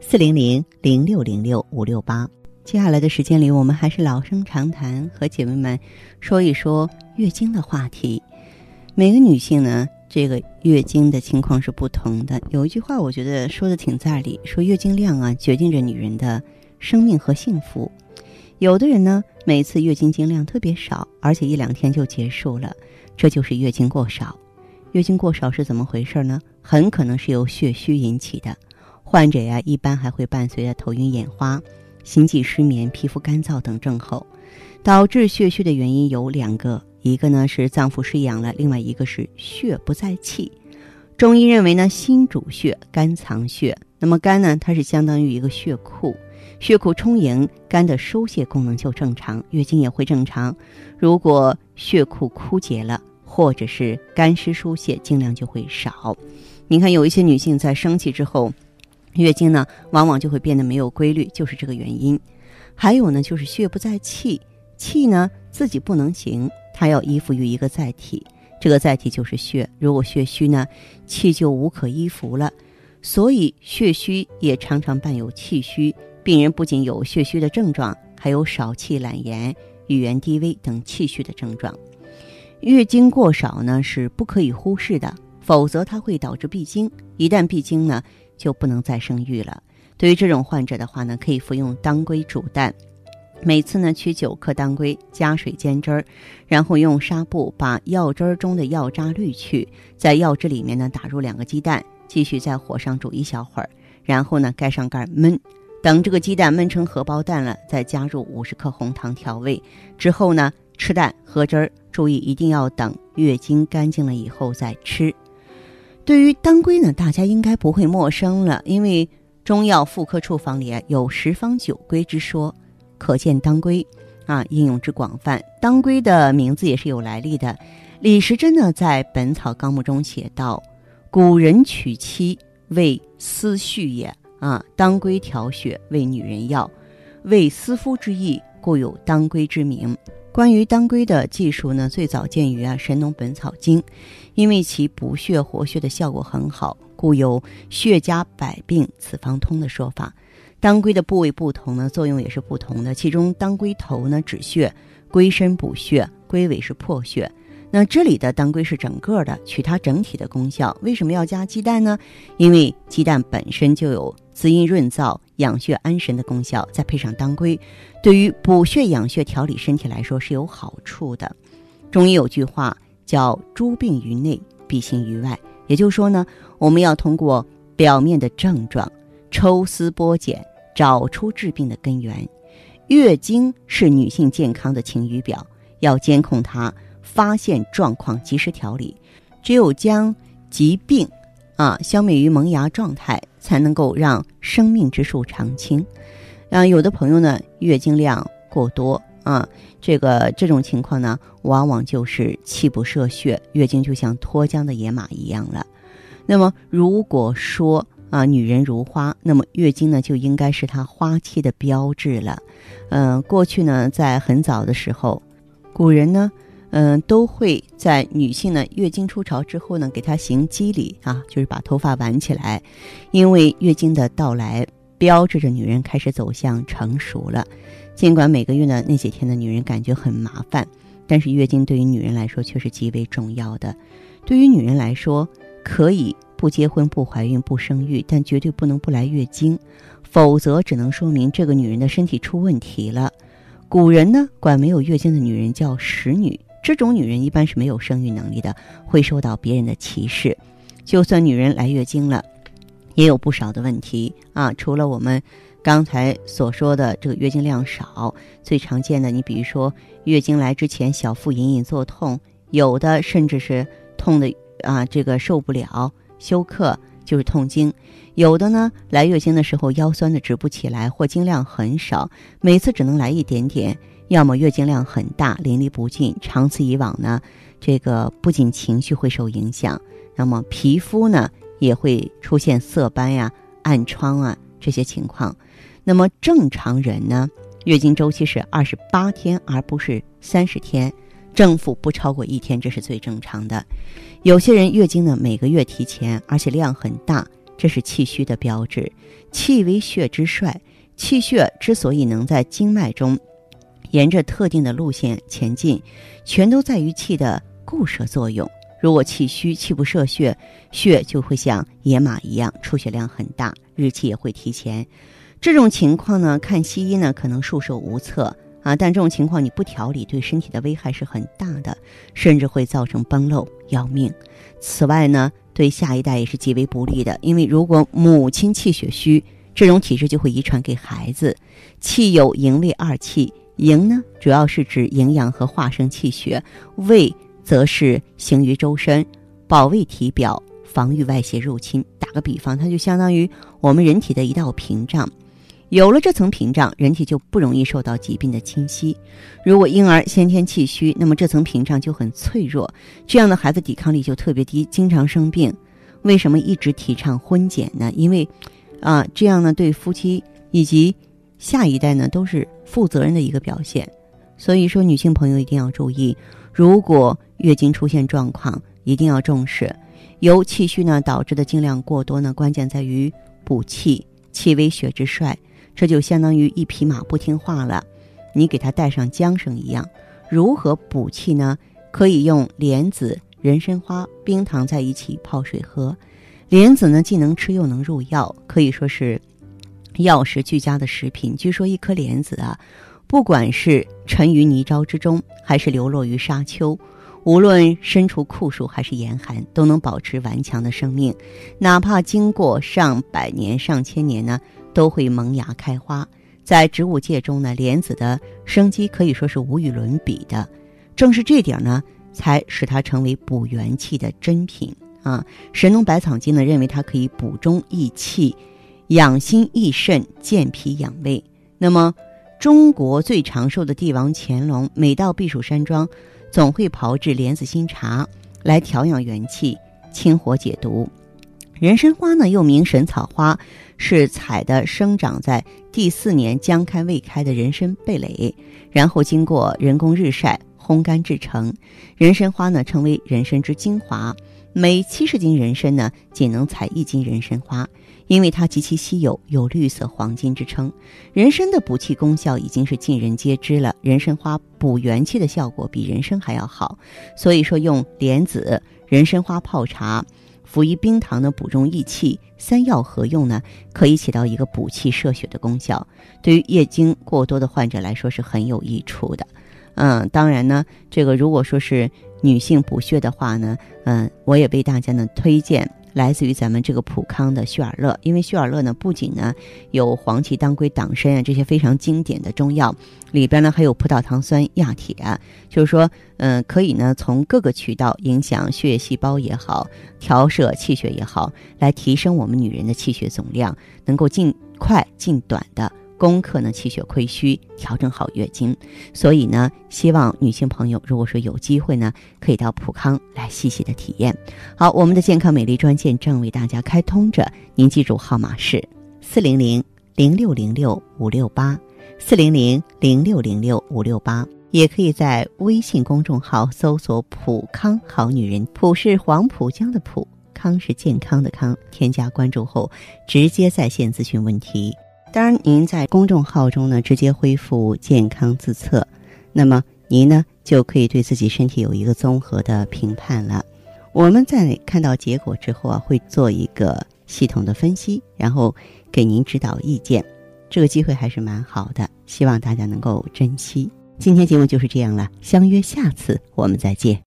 四零零零六零六五六八。接下来的时间里，我们还是老生常谈，和姐妹们说一说月经的话题。每个女性呢，这个月经的情况是不同的。有一句话，我觉得说的挺在理，说月经量啊，决定着女人的生命和幸福。有的人呢，每次月经经量特别少，而且一两天就结束了，这就是月经过少。月经过少是怎么回事呢？很可能是由血虚引起的。患者呀，一般还会伴随着头晕眼花、心悸失眠、皮肤干燥等症候。导致血虚的原因有两个，一个呢是脏腑失养了，另外一个是血不在气。中医认为呢，心主血，肝藏血。那么肝呢，它是相当于一个血库。血库充盈，肝的疏泄功能就正常，月经也会正常。如果血库枯竭了，或者是肝湿疏泄，经量就会少。你看，有一些女性在生气之后，月经呢往往就会变得没有规律，就是这个原因。还有呢，就是血不在气，气呢自己不能行，它要依附于一个载体，这个载体就是血。如果血虚呢，气就无可依附了，所以血虚也常常伴有气虚。病人不仅有血虚的症状，还有少气、懒言、语言低微等气虚的症状。月经过少呢是不可以忽视的，否则它会导致闭经。一旦闭经呢，就不能再生育了。对于这种患者的话呢，可以服用当归煮蛋，每次呢取九克当归，加水煎汁儿，然后用纱布把药汁儿中的药渣滤去，在药汁里面呢打入两个鸡蛋，继续在火上煮一小会儿，然后呢盖上盖焖。等这个鸡蛋焖成荷包蛋了，再加入五十克红糖调味。之后呢，吃蛋喝汁儿，注意一定要等月经干净了以后再吃。对于当归呢，大家应该不会陌生了，因为中药妇科处方里有十方九归之说，可见当归啊应用之广泛。当归的名字也是有来历的，李时珍呢在《本草纲目》中写道：“古人娶妻为思绪也。”啊，当归调血为女人药，为思夫之意，故有当归之名。关于当归的技术呢，最早见于啊《神农本草经》，因为其补血活血的效果很好，故有“血家百病此方通”的说法。当归的部位不同呢，作用也是不同的。其中，当归头呢止血，归身补血，归尾是破血。那这里的当归是整个的，取它整体的功效。为什么要加鸡蛋呢？因为鸡蛋本身就有滋阴润燥、养血安神的功效，再配上当归，对于补血养血、调理身体来说是有好处的。中医有句话叫“诸病于内，必行于外”，也就是说呢，我们要通过表面的症状，抽丝剥茧，找出治病的根源。月经是女性健康的晴雨表，要监控它。发现状况，及时调理，只有将疾病啊消灭于萌芽状态，才能够让生命之树常青。啊，有的朋友呢，月经量过多啊，这个这种情况呢，往往就是气不摄血，月经就像脱缰的野马一样了。那么，如果说啊，女人如花，那么月经呢，就应该是她花期的标志了。嗯，过去呢，在很早的时候，古人呢。嗯，都会在女性呢月经初潮之后呢，给她行肌理啊，就是把头发挽起来，因为月经的到来标志着女人开始走向成熟了。尽管每个月呢那几天的女人感觉很麻烦，但是月经对于女人来说却是极为重要的。对于女人来说，可以不结婚、不怀孕、不生育，但绝对不能不来月经，否则只能说明这个女人的身体出问题了。古人呢管没有月经的女人叫使女。这种女人一般是没有生育能力的，会受到别人的歧视。就算女人来月经了，也有不少的问题啊。除了我们刚才所说的这个月经量少，最常见的，你比如说月经来之前小腹隐隐作痛，有的甚至是痛的啊，这个受不了，休克，就是痛经；有的呢，来月经的时候腰酸的直不起来，或经量很少，每次只能来一点点；要么月经量很大，淋漓不尽，长此以往呢，这个不仅情绪会受影响，那么皮肤呢也会出现色斑呀、暗疮啊这些情况。那么正常人呢，月经周期是二十八天，而不是三十天。正负不超过一天，这是最正常的。有些人月经呢每个月提前，而且量很大，这是气虚的标志。气为血之帅，气血之所以能在经脉中沿着特定的路线前进，全都在于气的固摄作用。如果气虚，气不摄血，血就会像野马一样出血量很大，日期也会提前。这种情况呢，看西医呢可能束手无策。啊，但这种情况你不调理，对身体的危害是很大的，甚至会造成崩漏要命。此外呢，对下一代也是极为不利的，因为如果母亲气血虚，这种体质就会遗传给孩子。气有营卫二气，营呢主要是指营养和化生气血，卫则是行于周身，保卫体表，防御外邪入侵。打个比方，它就相当于我们人体的一道屏障。有了这层屏障，人体就不容易受到疾病的侵袭。如果婴儿先天气虚，那么这层屏障就很脆弱，这样的孩子抵抗力就特别低，经常生病。为什么一直提倡婚检呢？因为，啊，这样呢对夫妻以及下一代呢都是负责任的一个表现。所以说，女性朋友一定要注意，如果月经出现状况，一定要重视。由气虚呢导致的经量过多呢，关键在于补气，气为血之帅。这就相当于一匹马不听话了，你给它带上缰绳一样。如何补气呢？可以用莲子、人参花、冰糖在一起泡水喝。莲子呢，既能吃又能入药，可以说是药食俱佳的食品。据说一颗莲子啊，不管是沉于泥沼之中，还是流落于沙丘，无论身处酷暑还是严寒，都能保持顽强的生命。哪怕经过上百年、上千年呢？都会萌芽开花，在植物界中呢，莲子的生机可以说是无与伦比的。正是这点呢，才使它成为补元气的珍品啊！《神农百草经》呢认为它可以补中益气、养心益肾、健脾养胃。那么，中国最长寿的帝王乾隆，每到避暑山庄，总会炮制莲子心茶来调养元气、清火解毒。人参花呢，又名神草花，是采的生长在第四年将开未开的人参蓓蕾，然后经过人工日晒烘干制成。人参花呢，称为人参之精华。每七十斤人参呢，仅能采一斤人参花，因为它极其稀有，有绿色黄金之称。人参的补气功效已经是尽人皆知了，人参花补元气的效果比人参还要好，所以说用莲子、人参花泡茶。辅以冰糖呢，补中益气，三药合用呢，可以起到一个补气摄血的功效，对于月经过多的患者来说是很有益处的。嗯，当然呢，这个如果说是女性补血的话呢，嗯，我也为大家呢推荐。来自于咱们这个普康的血尔乐，因为血尔乐呢，不仅呢有黄芪、当归、党参啊这些非常经典的中药，里边呢还有葡萄糖酸亚铁，就是说，嗯，可以呢从各个渠道影响血液细胞也好，调摄气血也好，来提升我们女人的气血总量，能够尽快尽短的。攻克呢气血亏虚，调整好月经，所以呢，希望女性朋友如果说有机会呢，可以到普康来细细的体验。好，我们的健康美丽专线正为大家开通着，您记住号码是四零零零六零六五六八，四零零零六零六五六八，也可以在微信公众号搜索“普康好女人”，普是黄浦江的浦，康是健康的康，添加关注后直接在线咨询问题。当然，您在公众号中呢直接恢复健康自测，那么您呢就可以对自己身体有一个综合的评判了。我们在看到结果之后啊，会做一个系统的分析，然后给您指导意见。这个机会还是蛮好的，希望大家能够珍惜。今天节目就是这样了，相约下次我们再见。